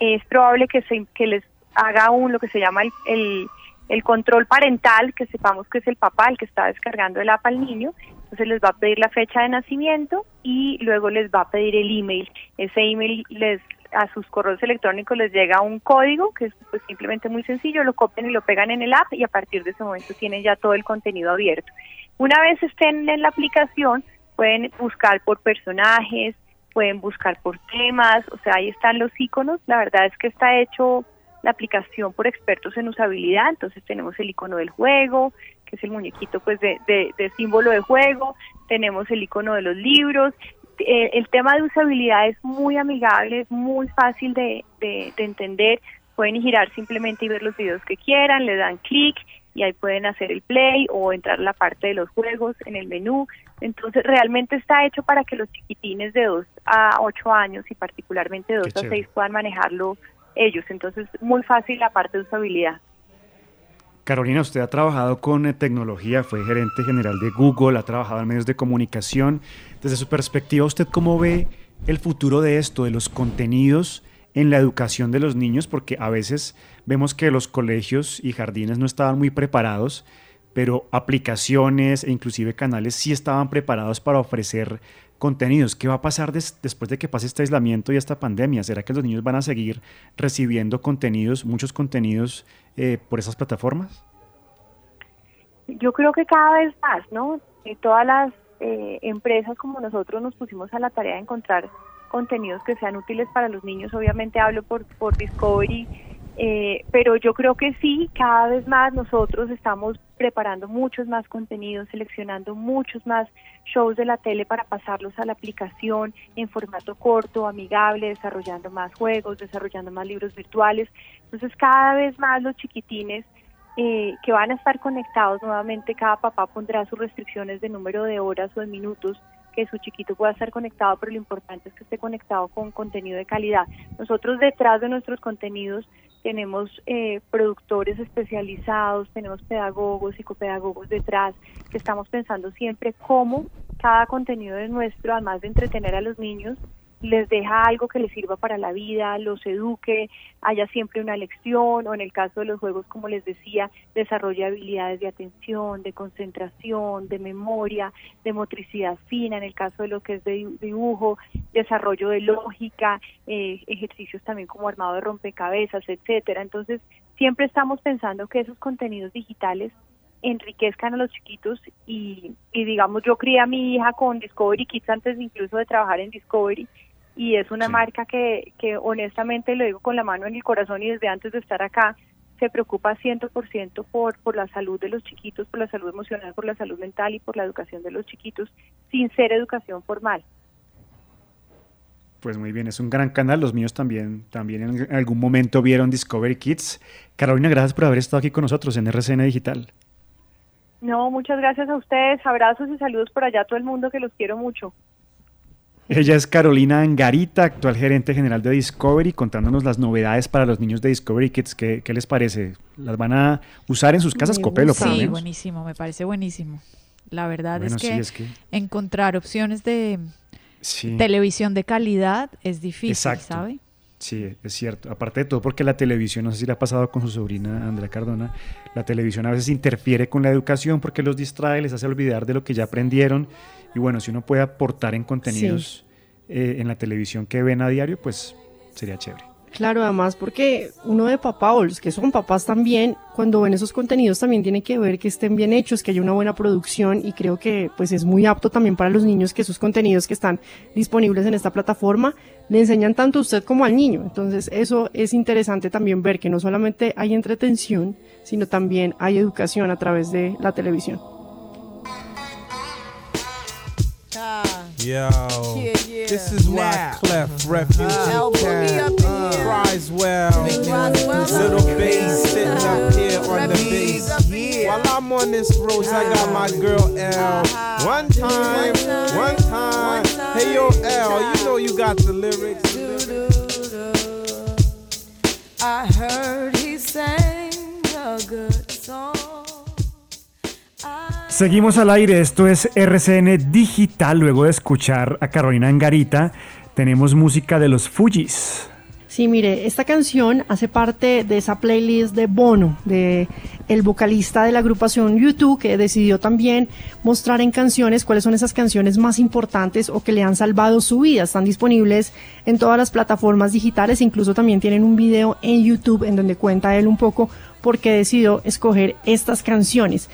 es probable que, se, que les haga un lo que se llama el, el, el control parental, que sepamos que es el papá el que está descargando el app al niño. Entonces les va a pedir la fecha de nacimiento y luego les va a pedir el email. Ese email les a sus correos electrónicos les llega un código que es pues simplemente muy sencillo, lo copian y lo pegan en el app y a partir de ese momento tienen ya todo el contenido abierto. Una vez estén en la aplicación, pueden buscar por personajes, pueden buscar por temas, o sea, ahí están los iconos. La verdad es que está hecho la aplicación por expertos en usabilidad, entonces tenemos el icono del juego, que es el muñequito pues de, de, de símbolo de juego, tenemos el icono de los libros, eh, el tema de usabilidad es muy amigable, es muy fácil de, de- de entender. Pueden girar simplemente y ver los videos que quieran, le dan clic y ahí pueden hacer el play o entrar a la parte de los juegos en el menú. Entonces, realmente está hecho para que los chiquitines de 2 a 8 años y particularmente de 2 a chévere. 6 puedan manejarlo ellos. Entonces, muy fácil la parte de usabilidad. Carolina, usted ha trabajado con eh, tecnología, fue gerente general de Google, ha trabajado en medios de comunicación. Desde su perspectiva, ¿usted cómo ve el futuro de esto, de los contenidos en la educación de los niños? Porque a veces vemos que los colegios y jardines no estaban muy preparados, pero aplicaciones e inclusive canales sí estaban preparados para ofrecer contenidos. ¿Qué va a pasar des- después de que pase este aislamiento y esta pandemia? ¿Será que los niños van a seguir recibiendo contenidos, muchos contenidos eh, por esas plataformas? Yo creo que cada vez más, ¿no? Eh, todas las eh, empresas como nosotros nos pusimos a la tarea de encontrar contenidos que sean útiles para los niños. Obviamente hablo por, por Discovery, eh, pero yo creo que sí, cada vez más nosotros estamos preparando muchos más contenidos, seleccionando muchos más shows de la tele para pasarlos a la aplicación en formato corto, amigable, desarrollando más juegos, desarrollando más libros virtuales. Entonces cada vez más los chiquitines eh, que van a estar conectados nuevamente, cada papá pondrá sus restricciones de número de horas o de minutos que su chiquito pueda estar conectado, pero lo importante es que esté conectado con contenido de calidad. Nosotros detrás de nuestros contenidos tenemos eh, productores especializados, tenemos pedagogos, psicopedagogos detrás, que estamos pensando siempre cómo cada contenido de nuestro, además de entretener a los niños, les deja algo que les sirva para la vida, los eduque, haya siempre una lección o en el caso de los juegos, como les decía, desarrolle habilidades de atención, de concentración, de memoria, de motricidad fina, en el caso de lo que es de dibu- dibujo, desarrollo de lógica, eh, ejercicios también como armado de rompecabezas, etcétera. Entonces, siempre estamos pensando que esos contenidos digitales enriquezcan a los chiquitos y, y digamos yo crié a mi hija con Discovery Kids antes incluso de trabajar en Discovery y es una marca que, que honestamente lo digo con la mano en el corazón y desde antes de estar acá se preocupa 100% por, por la salud de los chiquitos, por la salud emocional, por la salud mental y por la educación de los chiquitos sin ser educación formal. Pues muy bien, es un gran canal. Los míos también, también en algún momento vieron Discovery Kids. Carolina, gracias por haber estado aquí con nosotros en RCN Digital. No, muchas gracias a ustedes, abrazos y saludos por allá a todo el mundo que los quiero mucho. Ella es Carolina Angarita, actual gerente general de Discovery, contándonos las novedades para los niños de Discovery Kids. ¿Qué, qué les parece? ¿Las van a usar en sus casas, Copelo, por lo Sí, buenísimo, me parece buenísimo. La verdad Bueno, es, sí, que es que- encontrar opciones de Sí. televisión de calidad es difícil, Exacto. ¿sabe? Sí, es cierto. Aparte de todo, porque la televisión, no sé si le ha pasado con su sobrina Andrea Cardona, la televisión a veces interfiere con la educación porque los distrae, les hace olvidar de lo que ya aprendieron. Y bueno, si uno puede aportar en contenidos eh, en la televisión que ven a diario, pues sería chévere. Claro, además porque uno de papá o los que son papás también, cuando ven esos contenidos también tiene que ver que estén bien hechos, que haya una buena producción y creo que pues es muy apto también para los niños que esos contenidos que están disponibles en esta plataforma le enseñan tanto a usted como al niño. Entonces eso es interesante también ver que no solamente hay entretención, sino también hay educación a través de la televisión. Yo, Yeah, yeah. this is why Now. Clef Refugee Uh, uh-huh. Boogie Camp up cries well. Little bass sitting up uh-huh. here on the bass. While I'm on this road, I got my uh-huh. girl L. One time, one time. Hey yo, L, you know you got the lyrics. I heard he sang a good song. Seguimos al aire, esto es RCN Digital. Luego de escuchar a Carolina Angarita, tenemos música de los Fujis. Sí, mire, esta canción hace parte de esa playlist de Bono, de el vocalista de la agrupación YouTube, que decidió también mostrar en canciones cuáles son esas canciones más importantes o que le han salvado su vida. Están disponibles en todas las plataformas digitales, incluso también tienen un video en YouTube en donde cuenta él un poco por qué decidió escoger estas canciones.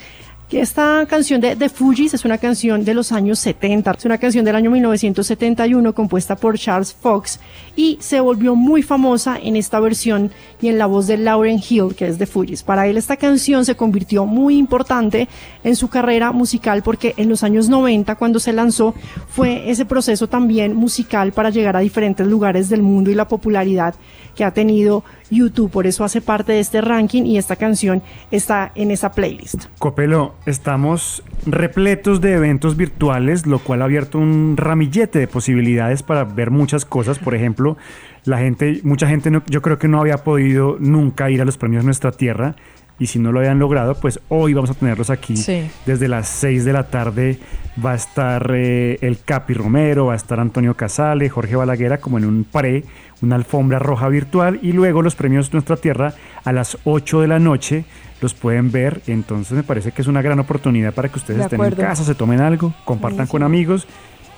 Que esta canción de The Fugees es una canción de los años 70, es una canción del año 1971 compuesta por Charles Fox y se volvió muy famosa en esta versión y en la voz de Lauren Hill, que es The Fugees. Para él esta canción se convirtió muy importante en su carrera musical porque en los años 90 cuando se lanzó fue ese proceso también musical para llegar a diferentes lugares del mundo y la popularidad que ha tenido YouTube. Por eso hace parte de este ranking y esta canción está en esa playlist. Copelo, estamos repletos de eventos virtuales, lo cual ha abierto un ramillete de posibilidades para ver muchas cosas. Por ejemplo, la gente, mucha gente no- yo creo que no había podido nunca ir a los premios Nuestra Tierra. Y si no lo habían logrado, pues hoy vamos a tenerlos aquí. Sí. Desde las 6 de la tarde va a estar eh, el Capi Romero, va a estar Antonio Casale, Jorge Balaguera, como en un pre, una alfombra roja virtual. Y luego los premios Nuestra Tierra a las 8 de la noche los pueden ver. Entonces me parece que es una gran oportunidad para que ustedes De estén acuerdo. en casa, se tomen algo, compartan con amigos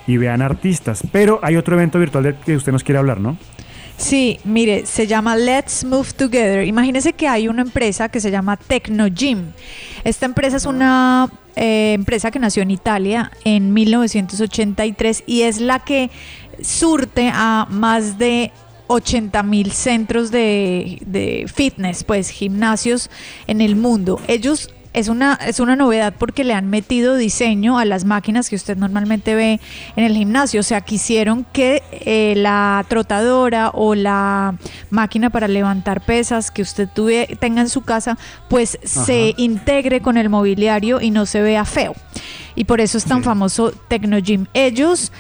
y vean artistas. Pero hay otro evento virtual del que usted nos quiere hablar, ¿no? Sí, mire, se llama Let's Move Together. Imagínese que hay una empresa que se llama Tecnogym. Esta empresa es una eh, empresa que nació en Italia en 1983 y es la que surte a más de 80 mil centros de, de fitness, pues gimnasios en el mundo. Ellos es una, es una novedad porque le han metido diseño a las máquinas que usted normalmente ve en el gimnasio. O sea, quisieron que eh, la trotadora o la máquina para levantar pesas que usted tuve, tenga en su casa, pues se integre con el mobiliario y no se vea feo. Y por eso es tan famoso Tecnogym. Ellos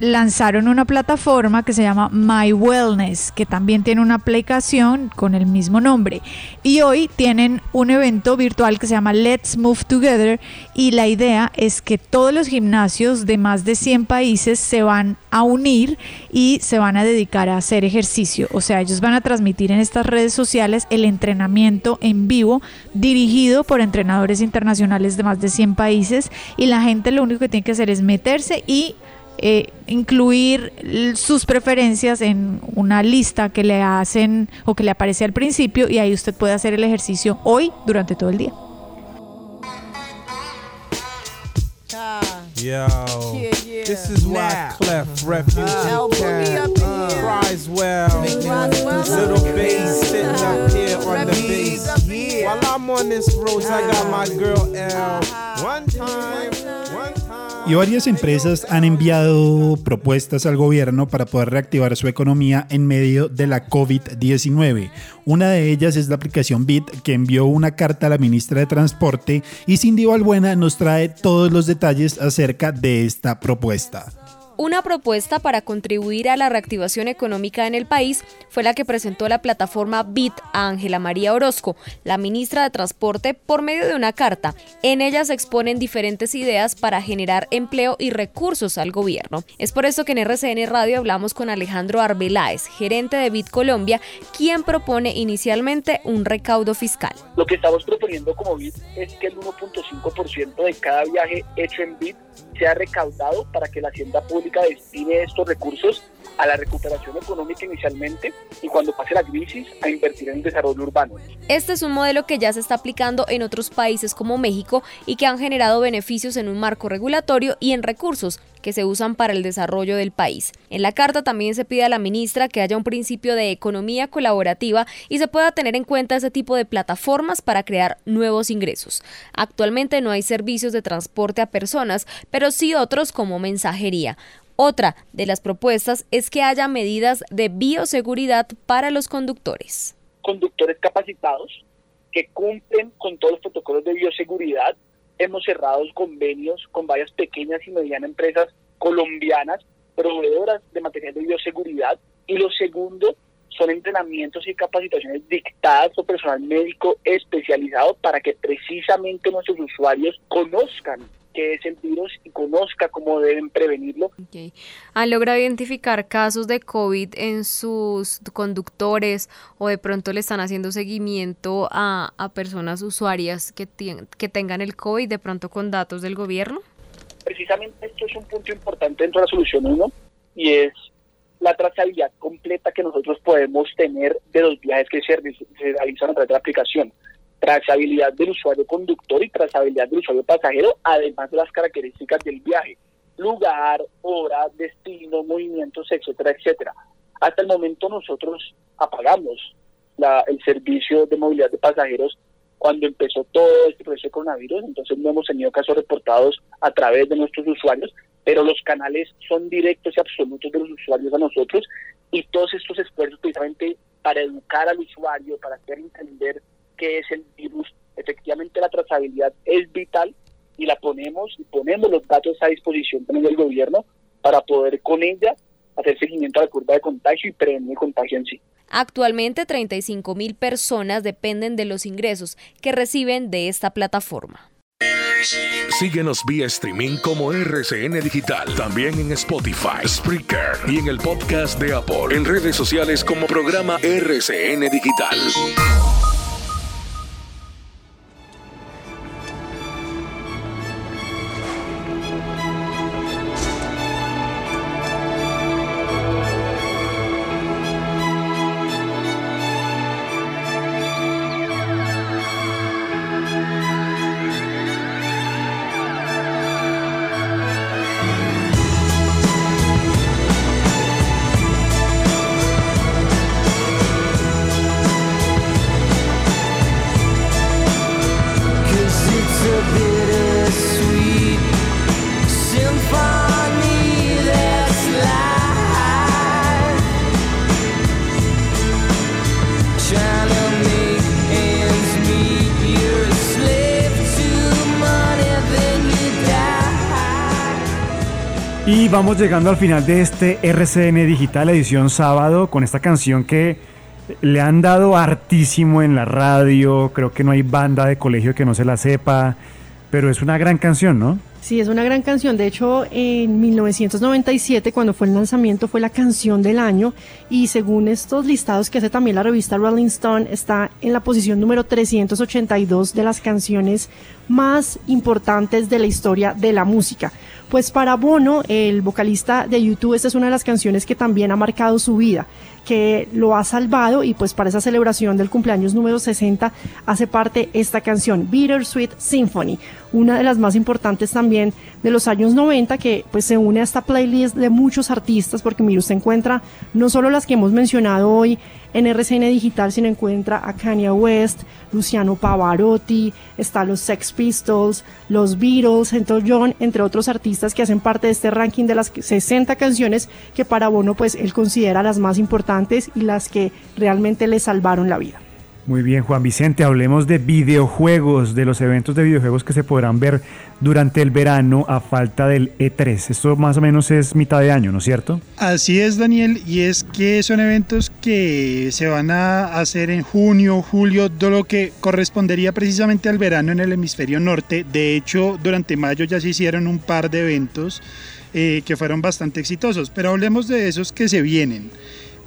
lanzaron una plataforma que se llama My Wellness, que también tiene una aplicación con el mismo nombre. Y hoy tienen un evento virtual que se llama Let's Move Together y la idea es que todos los gimnasios de más de 100 países se van a unir y se van a dedicar a hacer ejercicio. O sea, ellos van a transmitir en estas redes sociales el entrenamiento en vivo dirigido por entrenadores internacionales de más de 100 países y la gente lo único que tiene que hacer es meterse y eh, incluir sus preferencias en una lista que le hacen o que le aparece al principio y ahí usted puede hacer el ejercicio hoy durante todo el día. Yo, Yeah, yeah. this is why Now. Clef Refugee El Boogie Camp up in here. cries well. Roswell Little bass sitting up here on the bass. While I'm on this road, I got my girl L. One time. Y varias empresas han enviado propuestas al gobierno para poder reactivar su economía en medio de la COVID-19. Una de ellas es la aplicación Bit, que envió una carta a la ministra de Transporte y Cindy Balbuena nos trae todos los detalles acerca de esta propuesta. Una propuesta para contribuir a la reactivación económica en el país fue la que presentó la plataforma BIT a Ángela María Orozco, la ministra de Transporte, por medio de una carta. En ella se exponen diferentes ideas para generar empleo y recursos al gobierno. Es por eso que en RCN Radio hablamos con Alejandro Arbeláez, gerente de BIT Colombia, quien propone inicialmente un recaudo fiscal. Lo que estamos proponiendo como BID es que el 1.5% de cada viaje hecho en BID sea recaudado para que la hacienda pública destine estos recursos a la recuperación económica inicialmente y cuando pase la crisis a invertir en desarrollo urbano. Este es un modelo que ya se está aplicando en otros países como México y que han generado beneficios en un marco regulatorio y en recursos que se usan para el desarrollo del país. En la carta también se pide a la ministra que haya un principio de economía colaborativa y se pueda tener en cuenta ese tipo de plataformas para crear nuevos ingresos. Actualmente no hay servicios de transporte a personas, pero sí otros como mensajería. Otra de las propuestas es que haya medidas de bioseguridad para los conductores. Conductores capacitados que cumplen con todos los protocolos de bioseguridad. Hemos cerrado convenios con varias pequeñas y medianas empresas colombianas proveedoras de material de bioseguridad. Y lo segundo son entrenamientos y capacitaciones dictadas por personal médico especializado para que precisamente nuestros usuarios conozcan qué es el virus y conozca cómo deben prevenirlo. ¿Han logrado identificar casos de COVID en sus conductores o de pronto le están haciendo seguimiento a, a personas usuarias que, que tengan el COVID de pronto con datos del gobierno? Precisamente esto es un punto importante dentro de la solución 1 y es la trazabilidad completa que nosotros podemos tener de los viajes que se realizan a través de la aplicación. Trazabilidad del usuario conductor y trazabilidad del usuario pasajero, además de las características del viaje, lugar, hora, destino, movimientos, etcétera, etcétera. Hasta el momento nosotros apagamos el servicio de movilidad de pasajeros cuando empezó todo este proceso de coronavirus, entonces no hemos tenido casos reportados a través de nuestros usuarios, pero los canales son directos y absolutos de los usuarios a nosotros y todos estos esfuerzos precisamente para educar al usuario, para hacer entender qué es el virus, efectivamente la trazabilidad es vital y la ponemos y ponemos los datos a disposición también del gobierno para poder con ella hacer seguimiento a la curva de contagio y prevenir el contagio en sí. Actualmente 35 mil personas dependen de los ingresos que reciben de esta plataforma. Síguenos vía streaming como RCN Digital, también en Spotify, Spreaker y en el podcast de Apple, en redes sociales como programa RCN Digital. Y vamos llegando al final de este RCN Digital edición sábado con esta canción que le han dado hartísimo en la radio. Creo que no hay banda de colegio que no se la sepa, pero es una gran canción, ¿no? Sí, es una gran canción. De hecho, en 1997, cuando fue el lanzamiento, fue la canción del año. Y según estos listados que hace también la revista Rolling Stone, está en la posición número 382 de las canciones más importantes de la historia de la música. Pues para Bono, el vocalista de YouTube, esta es una de las canciones que también ha marcado su vida, que lo ha salvado y pues para esa celebración del cumpleaños número 60 hace parte esta canción, Bittersweet Symphony, una de las más importantes también de los años 90 que pues se une a esta playlist de muchos artistas porque mire usted encuentra no solo las que hemos mencionado hoy en RCN Digital, sino encuentra a Kanye West, Luciano Pavarotti, está los Sex Pistols, los Beatles, Elton John, entre otros artistas que hacen parte de este ranking de las 60 canciones que para Bono pues él considera las más importantes y las que realmente le salvaron la vida. Muy bien, Juan Vicente, hablemos de videojuegos, de los eventos de videojuegos que se podrán ver durante el verano a falta del E3. Esto más o menos es mitad de año, ¿no es cierto? Así es, Daniel, y es que son eventos que se van a hacer en junio, julio, de lo que correspondería precisamente al verano en el hemisferio norte. De hecho, durante mayo ya se hicieron un par de eventos eh, que fueron bastante exitosos, pero hablemos de esos que se vienen.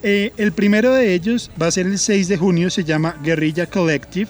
Eh, el primero de ellos va a ser el 6 de junio, se llama Guerrilla Collective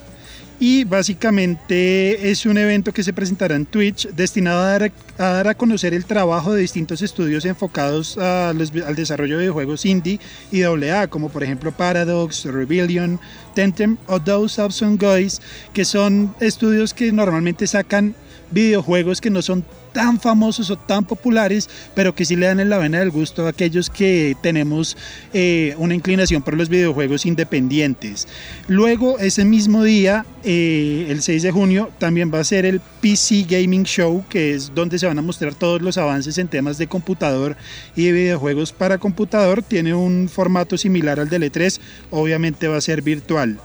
y básicamente es un evento que se presentará en Twitch destinado a dar a, conocer el trabajo de distintos estudios enfocados al desarrollo de juegos indie y AA, como por ejemplo Paradox, Rebellion, Tentem o Those Awesome Guys, que son estudios que normalmente sacan videojuegos que no son tan famosos o tan populares, pero que sí le dan en la vena del gusto a aquellos que tenemos eh, una inclinación por los videojuegos independientes. Luego, ese mismo día, eh, el 6 de junio, también va a ser el PC Gaming Show, que es donde se van a mostrar todos los avances en temas de computador y de videojuegos para computador. Tiene un formato similar al del E3, obviamente va a ser virtual.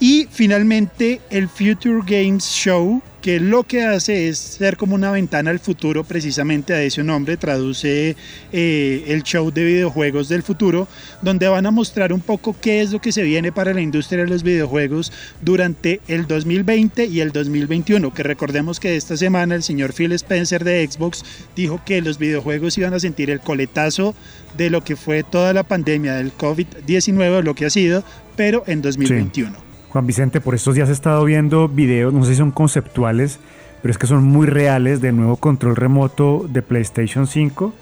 Y finalmente el Future Games Show, que lo que hace es ser como una ventana al futuro, precisamente a ese nombre, traduce eh, el show de videojuegos del futuro, donde van a mostrar un poco qué es lo que se viene para la industria de los videojuegos durante el 2020 y el 2021, que recordemos que esta semana el señor Phil Spencer de Xbox dijo que los videojuegos iban a sentir el coletazo de lo que fue toda la pandemia del COVID-19, lo que ha sido, pero en 2021. Juan Vicente, por estos días he estado viendo videos, no sé si son conceptuales, pero es que son muy reales del nuevo control remoto de PlayStation 5.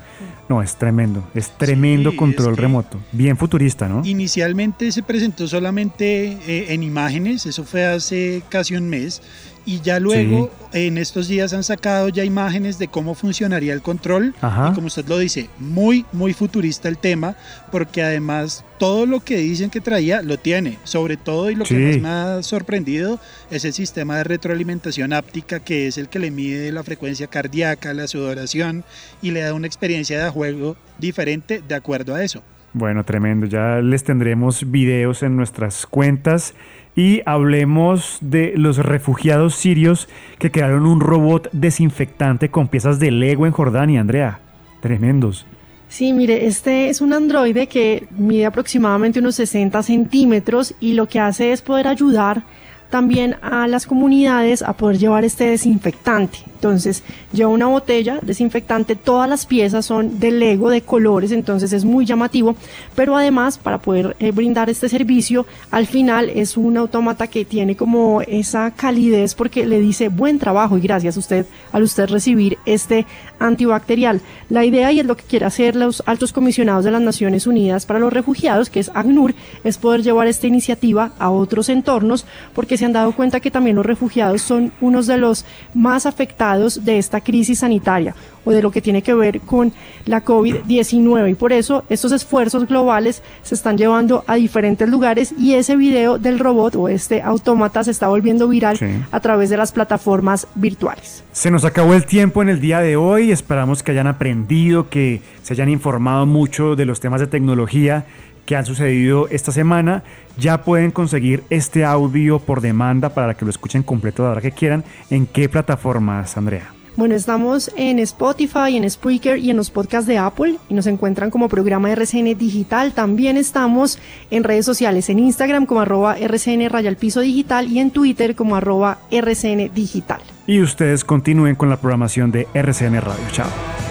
No, es tremendo, es tremendo Sí, control es que- remoto. Bien futurista, ¿no? Inicialmente se presentó solamente eh, en imágenes, eso fue hace casi un mes, y ya luego en estos días han sacado ya imágenes de cómo funcionaría el control. Ajá. Y como usted lo dice, muy, muy futurista el tema, porque además todo lo que dicen que traía lo tiene. Sobre todo, y lo que más me ha sorprendido, es el sistema de retroalimentación áptica, que es el que le mide la frecuencia cardíaca, la sudoración, y le da una experiencia de juego diferente de acuerdo a eso. Bueno, tremendo. Ya les tendremos videos en nuestras cuentas y hablemos de los refugiados sirios que crearon un robot desinfectante con piezas de Lego en Jordania, Andrea. Tremendos. Sí, mire, este es un androide que mide aproximadamente unos 60 centímetros y lo que hace es poder ayudar también a las comunidades a poder llevar este desinfectante. Entonces, lleva una botella desinfectante, todas las piezas son de Lego, de colores, entonces es muy llamativo, pero además para poder eh, brindar este servicio, al final es un autómata que tiene como esa calidez porque le dice buen trabajo y gracias a usted al usted recibir este antibacterial. La idea y es lo que quiere hacer los altos comisionados de las Naciones Unidas para los Refugiados, que es ACNUR, es poder llevar esta iniciativa a otros entornos porque se han dado cuenta que también los refugiados son unos de los más afectados de esta crisis sanitaria o de lo que tiene que ver con la COVID-19 y por eso estos esfuerzos globales se están llevando a diferentes lugares y ese video del robot o este autómata se está volviendo viral Sí. a través de las plataformas virtuales. Se nos acabó el tiempo en el día de hoy. Esperamos que hayan aprendido, que se hayan informado mucho de los temas de tecnología que han sucedido esta semana. Ya pueden conseguir este audio por demanda para que lo escuchen completo la hora que quieran. ¿En qué plataformas, Andrea? Bueno, estamos en Spotify, en Spreaker y en los podcasts de Apple y nos encuentran como programa RCN Digital. También estamos en redes sociales, en Instagram como arroba RCN Rayal Piso Digital y en Twitter como arroba RCN Digital. Y ustedes continúen con la programación de RCN Radio. Chao.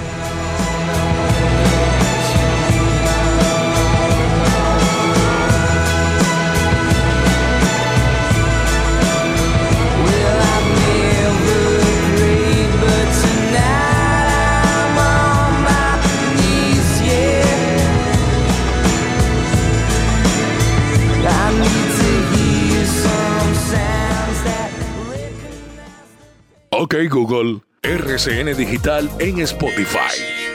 Ok Google, RCN Digital en Spotify.